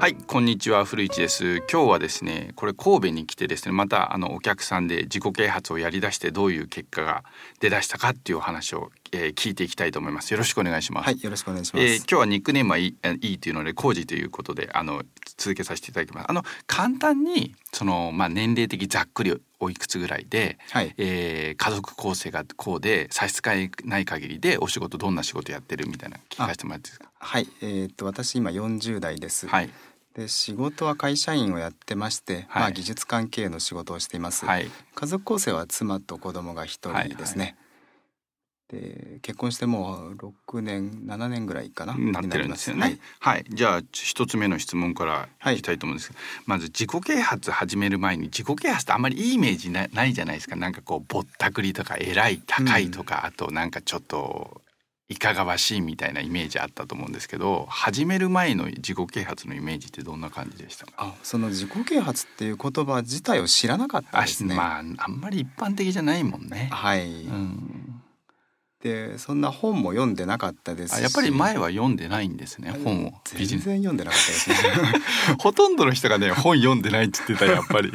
はいこんにちは古市です。今日はですねこれ神戸に来てですねまたあのお客さんで自己啓発をやり出してどういう結果が出だしたかっていうお話を、えー、聞いていきたいと思います。よろしくお願いします。はいよろしくお願いします、えー、今日はニックネームはいいいいというので工事ということであの続けさせていただきます。あの簡単にそのまあ年齢的ざっくりおいくつぐらいで、はい、えー、家族構成がこうで差し支えない限りでお仕事どんな仕事やってるみたいな聞かせてもらっていいですか？はい。えー、っと私今40代です。はいで仕事は会社員をやってまして、はい、まあ技術関係の仕事をしています、はい、家族構成は妻と子供が一人ですね、はいはい、で結婚してもう6年7年ぐらいかななってるんですよね、はい、はい、じゃあ一つ目の質問からい。きたいと思うんですけど、まず自己啓発始める前に自己啓発ってあんまりいいイメージなないじゃないですか。なんかこうぼったくりとか偉い高いとか、うん、あとなんかちょっといかがわしいみたいなイメージあったと思うんですけど始める前の自己啓発のイメージってどんな感じでしたか？あその自己啓発っていう言葉自体を知らなかったですね。まああんまり一般的じゃないもんね。はい、うん、でそんな本も読んでなかったですやっぱり前は読んでないんですね本を。全然読んでなかったですね。ほとんどの人がね本読んでないって言ってたやっぱり。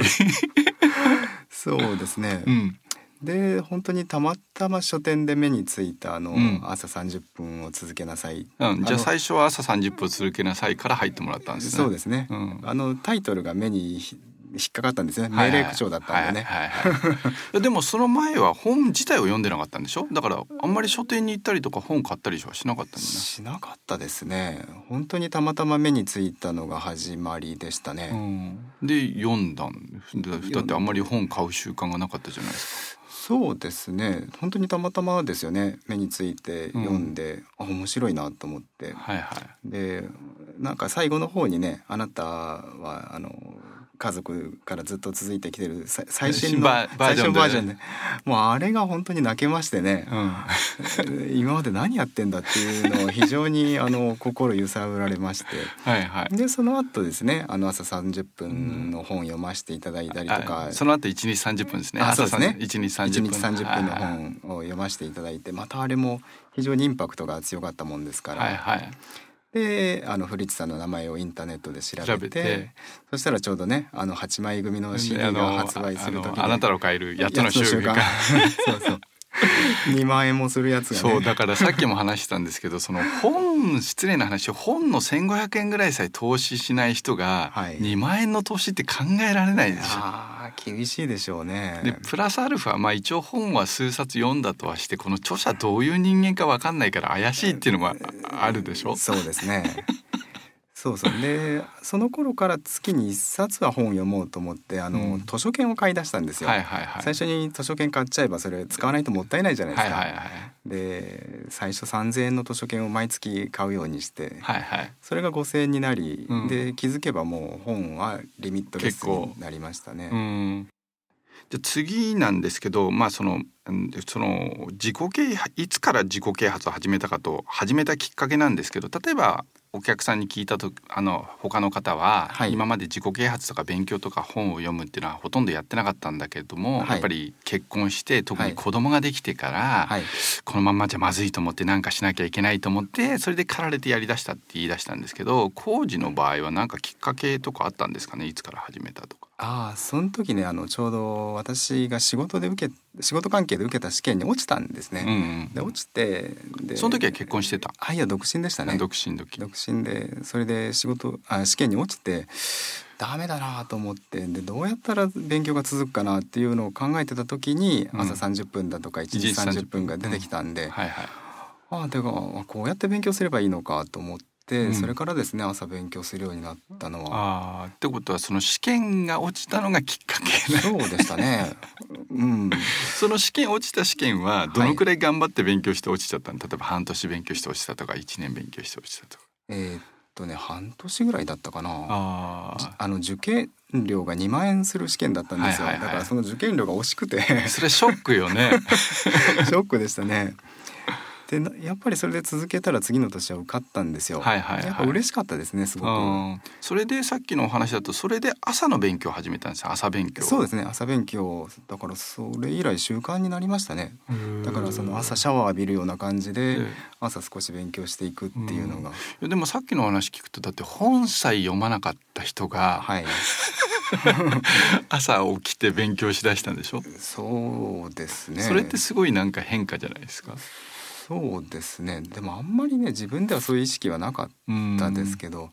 そうですね、うんで本当にたまたま書店で目についたあの、うん、朝30分を続けなさい、うん、じゃあ最初は朝30分続けなさいから入ってもらったんですね。そうですね、うん、あのタイトルが目に引っかかったんですね、命令口調だったんでね、でもその前は本自体を読んでなかったんでしょ？だからあんまり書店に行ったりとか本買ったりはしなかったんね。しなかったですね。本当にたまたま目についたのが始まりでしたね、で読んだん。だってあんまり本買う習慣がなかったじゃないですか。そうですね。本当にたまたまですよね。目について読んで、うん、あ面白いなと思って、はいはい、でなんか最後の方にねあなたはあの家族からずっと続いてきてる 最新の最新バージョンで。もうあれが本当に泣けましてね、うん、今まで何やってんだっていうのを非常に あの心揺さぶられまして。はい、はい、でその後ですねあの朝30分の本読ませていただいたりとか、うん、その後1日30分ですね。あそうですね。1日30分 ,1 日30分の本を読ませていただいてまたあれも非常にインパクトが強かったもんですから。はいはいであの古市さんの名前をインターネットで調べてそしたらちょうどねあの8枚組の CD が発売する時あなたの買える8つの習慣 そうそう。2万円もするやつが、ね、そうだからさっきも話したんですけどその本失礼な話本の1,500円ぐらいさえ投資しない人が2万円の投資って考えられないでしょ。あ厳しいでしょうね。でプラスアルファまあ一応本は数冊読んだとはしてこの著者どういう人間か分かんないから怪しいっていうのもあるでしょ？そうですね。そうそう。でその頃から月に一冊は本を読もうと思ってあの、うん、図書券を買い出したんですよ、はいはいはい、最初に図書券買っちゃえばそれ使わないともったいないじゃないですか、はいはいはい、で最初3,000円の図書券を毎月買うようにして、はいはい、それが5,000円になり、うん、で気づけばもう本はリミットレスになりましたね。じゃ次なんですけど、まあ、そのその自己啓いつから自己啓発を始めたかと始めたきっかけなんですけど例えばお客さんに聞いたとあの他の方は、はい、今まで自己啓発とか勉強とか本を読むっていうのはほとんどやってなかったんだけれども、はい、やっぱり結婚して特に子供ができてから、はい、このままじゃまずいと思って何かしなきゃいけないと思ってそれで駆られてやりだしたって言い出したんですけど工事の場合は何かきっかけとかあったんですかねいつから始めたとか。ああその時ねあのちょうど私が仕事で受け仕事関係で受けた試験に落ちたんですね。うんうん、で落ちてでその時は結婚してた？あいや独身でしたね。独身時独身でそれで仕事あ試験に落ちてダメだなと思ってでどうやったら勉強が続くかなっていうのを考えてた時に、朝30分だとか1時30分。が出てきたんで、うん。はいはい、ああでもこうやって勉強すればいいのかと思って。うん、それからですね朝勉強するようになったのは。あってことはその試験が落ちたのがきっかけそうでしたね。うん、その試験落ちた試験はどのくらい頑張って勉強して落ちちゃったの、はい、例えば半年勉強して落ちたとか1年勉強して落ちたとか。えー、っとね半年ぐらいだったかな。ああの受験料が2万円する試験だったんですよ、はいはいはい、だからその受験料が惜しくて。それショックよね。ショックでしたねでやっぱりそれで続けたら次の年は受かったんですよ。はいはい、はい、やっぱ嬉しかったですねすごく。それでさっきのお話だとそれで朝の勉強を始めたんですよ朝勉強。そうですね朝勉強だからそれ以来習慣になりましたね。だからその朝シャワー浴びるような感じで朝少し勉強していくっていうのが。でもさっきの話聞くとだって本さえ読まなかった人が。はい。朝起きて勉強しだしたんでしょ？そうですねそれってすごいなんか変化じゃないですか？そうですね。でもあんまりね自分ではそういう意識はなかったですけど、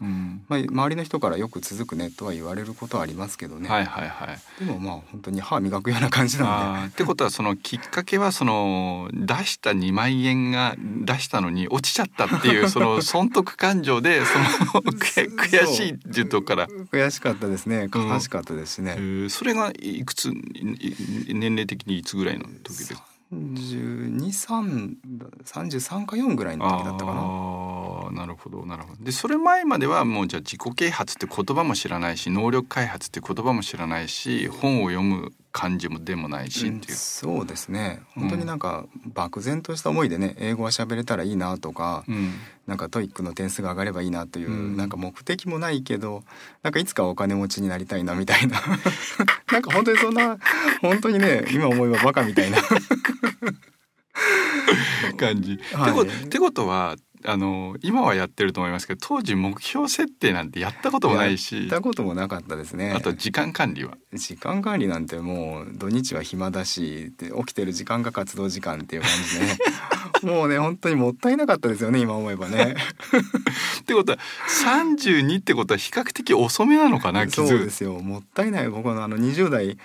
まあ、周りの人からよく続くねとは言われることはありますけどね、はいはいはい、でもまあ本当に歯磨くような感じなんで。ってことはそのきっかけはその出した2万円が出したのに落ちちゃったっていうその 損得感情でその 悔しいっていうとこから。悔しかったですね。悲しかったですね、うん、それがいくつ年齢的にいつぐらいの時ですか？3233か4ぐらいの時だったかな。あなるほどなるほど。でそれ前まではもうじゃあ自己啓発って言葉も知らないし能力開発って言葉も知らないし本を読む感じもでもないしっていう、うん、そうですね。本当になんか漠然とした思いでね英語は喋れたらいいなとか、うん、なんか TOEIC の点数が上がればいいなという、うん、なんか目的もないけどなんかいつかお金持ちになりたいなみたいな。なんか本当にそんな本当にね今思えばバカみたいな。感じ。はい、ってことはあの今はやってると思いますけど当時目標設定なんてやったこともないしやったこともなかったですね。あと時間管理は。時間管理なんてもう土日は暇だしで起きてる時間が活動時間っていう感じで もうね本当にもったいなかったですよね今思えばね。ってことは32ってことは比較的遅めなのかなそうですよ。もったいない。僕のあの20代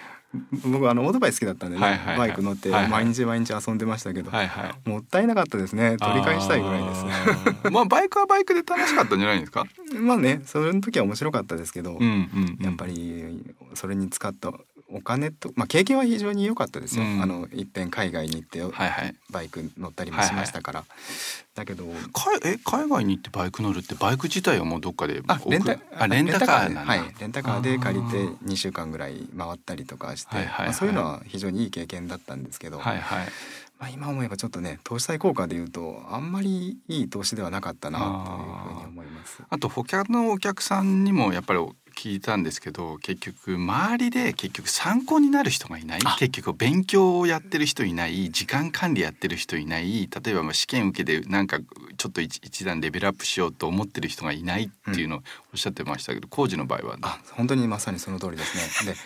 僕あのオートバイ好きだったんでね、はいはいはい、バイク乗って毎日毎日遊んでましたけど、はいはい、もったいなかったですね。取り返したいぐらいです。まあバイクはバイクで楽しかったんじゃないですか？まあねその時は面白かったですけど、うんうんうん、やっぱりそれに使ったお金と、まあ、経験は非常に良かったですよ、うん、あのいっぺん海外に行って、はいはい、バイク乗ったりもしましたから、はい。はい、だけどえ海外に行ってバイク乗るってバイク自体はもうどっかであレンタあレンタカーなんはい。レンタカーで借りて2週間ぐらい回ったりとかして、はいはいはい、まあ、そういうのは非常にいい経験だったんですけど、はいはい。まあ、今思えばちょっとね投資対効果でいうとあんまりいい投資ではなかったなというふうに思います。あと他のお客さんにもやっぱり聞いたんですけど結局周りで結局参考になる人がいない。結局勉強をやってる人いない時間管理やってる人いない。例えばまあ試験受けてなんかちょっと一段レベルアップしようと思ってる人がいないっていうのをおっしゃってましたけど、工、う、事、の場合はあ本当にまさにその通りですね。で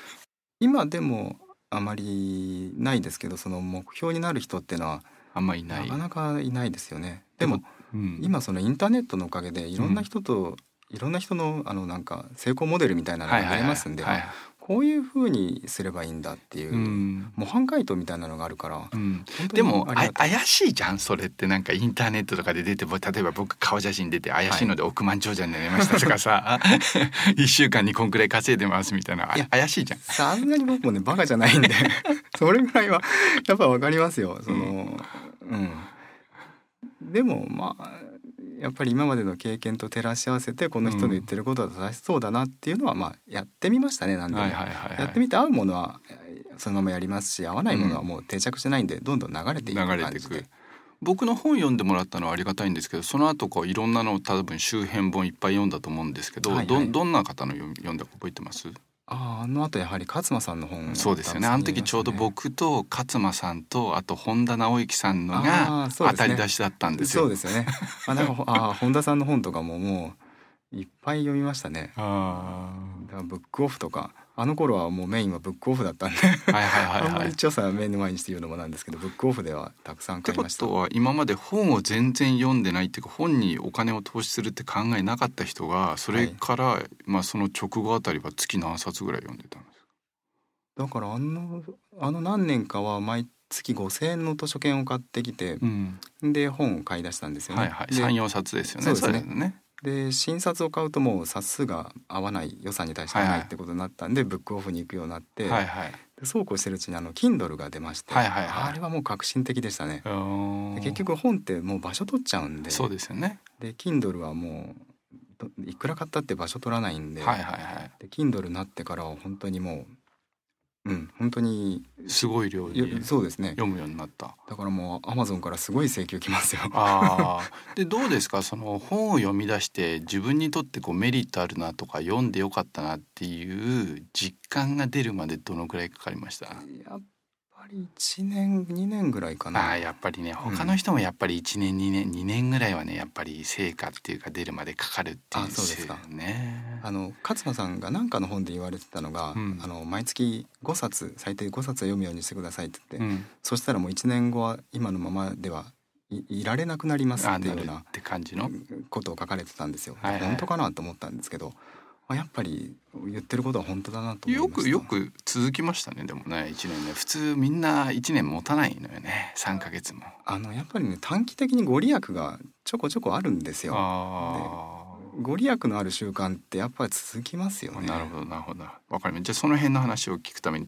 今でもあまりないですけどその目標になる人っていうのはあんまりいない。なかなかいないですよね。でも、うん、今そのインターネットのおかげでいろんな人といろんな人のあのなんか成功モデルみたいなのが見えますんで、こういうふうにすればいいんだっていう、うん、模範解答みたいなのがあるから、うん、でも怪しいじゃんそれってなんかインターネットとかで出て例えば僕顔写真出て怪しいので億万長者になりましたとかさ、はい、1週間にこんくらい稼いでますみたいな怪しいじゃん。さすがに僕もねバカじゃないんで それぐらいはやっぱ分かりますよ。その、うん、うん、でもまあやっぱり今までの経験と照らし合わせてこの人の言ってることは正しそうだなっていうのはまあやってみましたねなんでも、やってみて合うものはそのままやりますし合わないものはもう定着してないんでどんどん流れていく感じで。僕の本読んでもらったのはありがたいんですけどその後こういろんなの多分周辺本いっぱい読んだと思うんですけど、はいはい、どどんな方の読んだか覚えてます？ああの後やはり勝間さんの本、ね、そうですよねあの時ちょうど僕と勝間さんとあと本田直之さんのが当たり出しだったんですよ。そうですよね。あなんかあ 本田さんの本とかももういっぱい読みましたね。ああ。ブックオフとかあの頃はもうメインはブックオフだったんではいはいはい、はい、あんまり調査目の前にして言うのもなんですけどブックオフではたくさん買いました。ってことは今まで本を全然読んでないっていうか本にお金を投資するって考えなかった人がそれから、はい、まあその直後あたりは月何冊ぐらい読んでたんですか？だからあのあの何年かは毎月5,000円の図書券を買ってきて、うん、で本を買い出したんですよね。はいはい、34冊ですよね。そうですね。で新冊を買うともう冊数が合わない予算に対して合わないってことになったんで、はいはい、ブックオフに行くようになって、はいはい、でそうこうしてるうちにあの Kindle が出まして、はいはいはい、あれはもう革新的でしたね。結局本ってもう場所取っちゃうんでそうですよね。で Kindle はもういくら買ったって場所取らないんで,、はいはいはい、で Kindle になってからは本当にもううん、本当にすごい量にそうですね。読むようになった。だからもうアマゾンからすごい請求きますよ。あでどうですか？その本を読み出して自分にとってこうメリットあるなとか読んでよかったなっていう実感が出るまでどのぐらいかかりました？やっぱり1年2年ぐらいかな。あやっぱりね他の人もやっぱり1年2年2年ぐらいはねやっぱり成果っていうか出るまでかかるっていう、ね、あそうですか。ね。あの勝間さんが何かの本で言われてたのが、うん、あの毎月5冊最低5冊読むようにしてくださいって言って、うん、そしたらもう1年後は今のままではいられなくなりますっていうようなことを書かれてたんですよ。はいはい、本当かなと思ったんですけどあ、やっぱり言ってることは本当だなとよくよく続きましたねでもね1年ね。普通みんな1年持たないのよね3か月も。あのやっぱりね短期的にご利益がちょこちょこあるんですよ。ご利益のある習慣ってやっぱり続きますよね。なるほどなるほど。わかりますじゃあその辺の話を聞くために